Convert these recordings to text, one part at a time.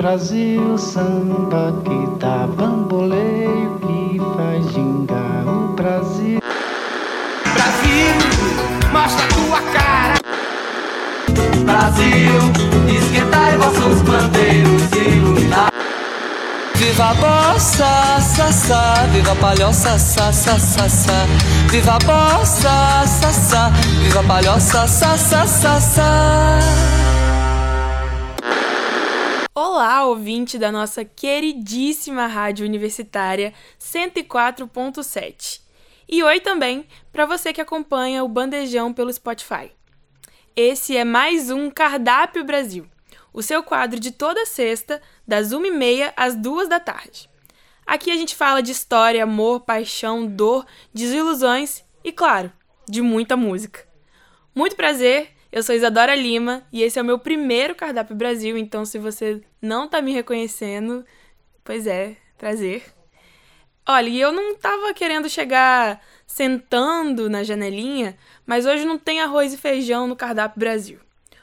Brasil, samba que dá bamboleio, que faz gingar o Brasil. Brasil, mostra tua cara. Brasil, esquentai vossos bandeiros e iluminar. Viva a bossa, sa, sa, viva a palhoça, sa, sa, sa, sa. Viva a bossa, sa, sa, viva a palhoça, sa, sa, sa, sa. Olá, ouvinte da nossa queridíssima rádio universitária 104.7. E oi também para você que acompanha o Bandejão pelo Spotify. Esse é mais um Cardápio Brasil, o seu quadro de toda sexta, das 1h30 às 2 da tarde. Aqui a gente fala de história, amor, paixão, dor, desilusões e, claro, de muita música. Muito prazer, eu sou Isadora Lima e esse é o meu primeiro Cardápio Brasil, então se você não tá me reconhecendo, pois é, prazer. Olha, e eu não tava querendo chegar sentando na janelinha, mas hoje não tem arroz e feijão no Cardápio Brasil.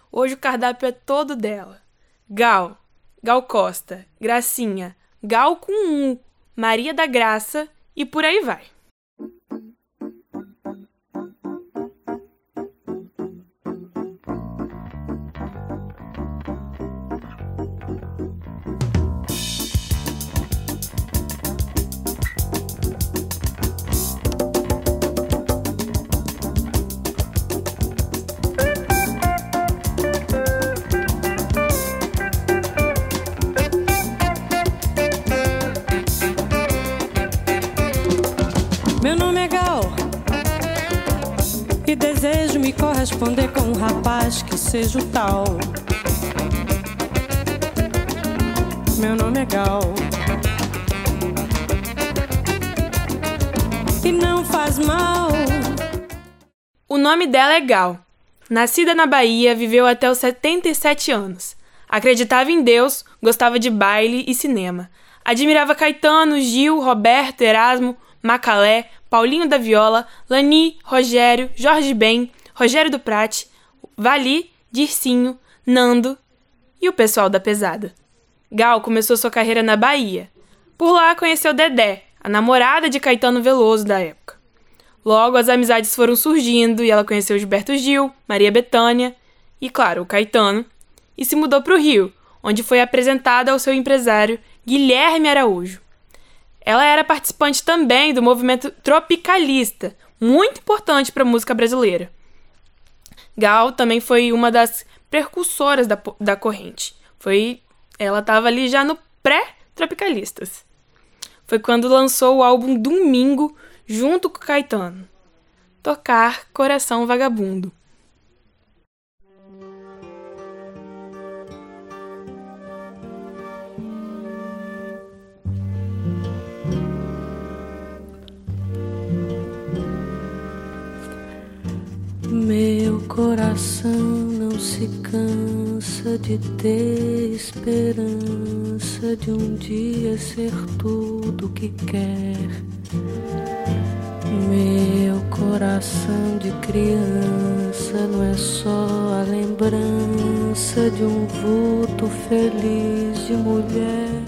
Hoje o cardápio é todo dela. Gal, Gal Costa, Gracinha, Gal com um, Maria da Graça e por aí vai. Corresponder com um rapaz que seja o tal. Meu nome é Gal e não faz mal. O nome dela é Gal. Nascida na Bahia, viveu até os 77 anos. Acreditava em Deus, gostava de baile e cinema. Admirava Caetano, Gil, Roberto, Erasmo, Macalé, Paulinho da Viola, Lani, Rogério, Jorge Ben, Rogério do Prate, Vali, Dircinho, Nando e o pessoal da pesada. Gal começou sua carreira na Bahia. Por lá conheceu Dedé, a namorada de Caetano Veloso da época. Logo as amizades foram surgindo e ela conheceu Gilberto Gil, Maria Bethânia e, claro, o Caetano, e se mudou para o Rio, onde foi apresentada ao seu empresário Guilherme Araújo. Ela era participante também do movimento tropicalista, muito importante para a música brasileira. Gal também foi uma das precursoras da, da corrente. Foi, ela estava ali já no pré-tropicalistas. Foi quando lançou o álbum Domingo junto com Caetano. Tocar Coração Vagabundo. Meu coração não se cansa de ter esperança de um dia ser tudo que quer. Meu coração de criança não é só a lembrança de um vulto feliz de mulher.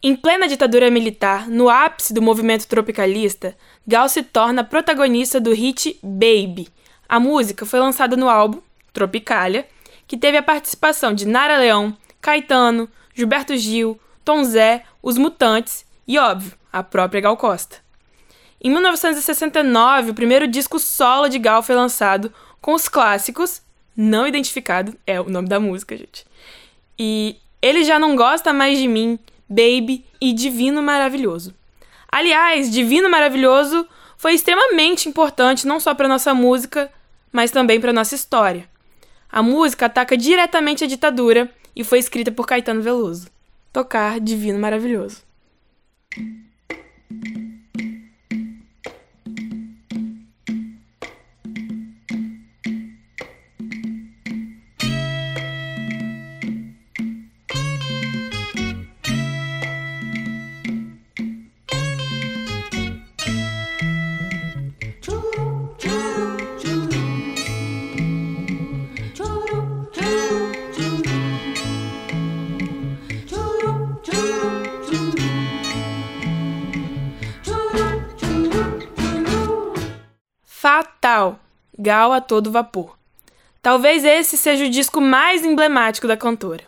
Em plena ditadura militar, no ápice do movimento tropicalista, Gal se torna protagonista do hit Baby. A música foi lançada no álbum Tropicália, que teve a participação de Nara Leão, Caetano, Gilberto Gil, Tom Zé, Os Mutantes e, óbvio, a própria Gal Costa. Em 1969, o primeiro disco solo de Gal foi lançado com os clássicos Não Identificado, é o nome da música, gente. E Ele Já Não Gosta Mais de Mim, Baby e Divino Maravilhoso. Aliás, Divino Maravilhoso foi extremamente importante não só para nossa música, mas também para nossa história. A música ataca diretamente a ditadura e foi escrita por Caetano Veloso. Tocar Divino Maravilhoso. Gal a todo vapor. Talvez esse seja o disco mais emblemático da cantora.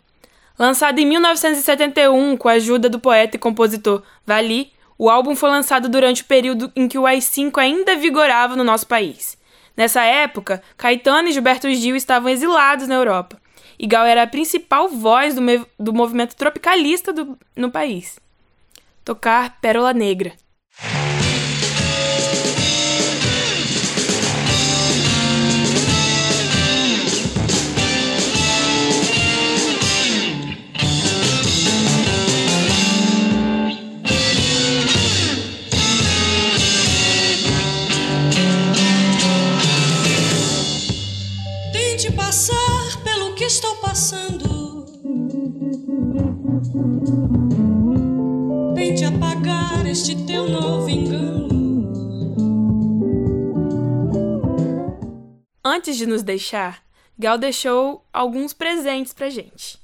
Lançado em 1971 com a ajuda do poeta e compositor Vali, o álbum foi lançado durante o período em que o AI-5 ainda vigorava no nosso país. Nessa época, Caetano e Gilberto Gil estavam exilados na Europa, e Gal era a principal voz do, do movimento tropicalista do, no país. Tocar Pérola Negra. Antes de nos deixar, Gal deixou alguns presentes pra gente.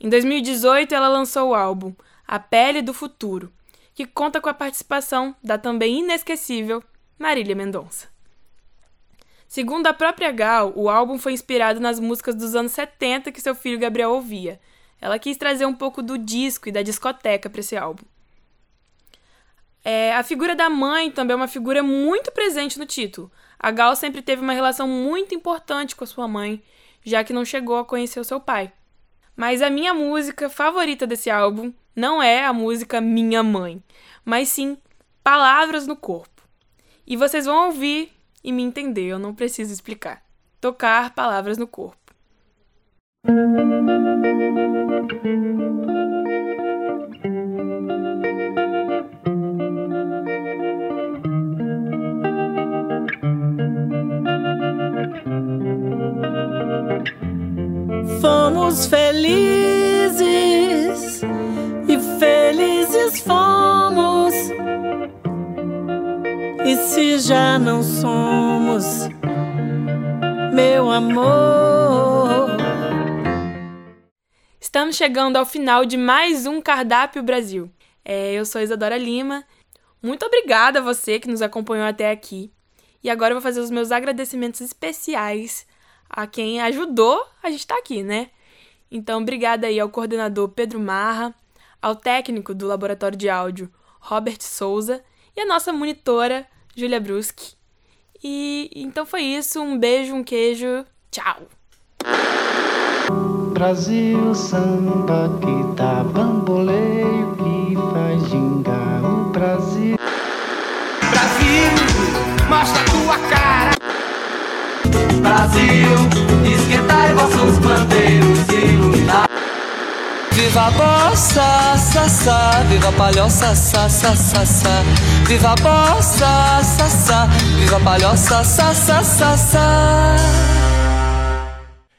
Em 2018, ela lançou o álbum A Pele do Futuro, que conta com a participação da também inesquecível Marília Mendonça. Segundo a própria Gal, o álbum foi inspirado nas músicas dos anos 70 que seu filho Gabriel ouvia. Ela quis trazer um pouco do disco e da discoteca para esse álbum. É, a figura da mãe também é uma figura muito presente no título. A Gal sempre teve uma relação muito importante com a sua mãe, já que não chegou a conhecer o seu pai. Mas a minha música favorita desse álbum não é a música Minha Mãe, mas sim Palavras no Corpo. E vocês vão ouvir e me entender, eu não preciso explicar. Tocar palavras no corpo. Se já não somos, meu amor? Estamos chegando ao final de mais um Cardápio Brasil. É, eu sou Isadora Lima. Muito obrigada a você que nos acompanhou até aqui. E agora eu vou fazer os meus agradecimentos especiais a quem ajudou a gente estar tá aqui, né? Então, obrigada aí ao coordenador Pedro Marra, ao técnico do laboratório de áudio Robert Souza e a nossa monitora Julia Bruschi. E então foi isso, um beijo, um queijo, tchau. Brasil, samba que dá bamboleio que faz gingar o Brasil. Brasil, mostra tua cara. Brasil, Viva a bossa, sa, viva a palhoça, sa, sa. Viva a bossa, sa, viva a palhoça, sa, sa.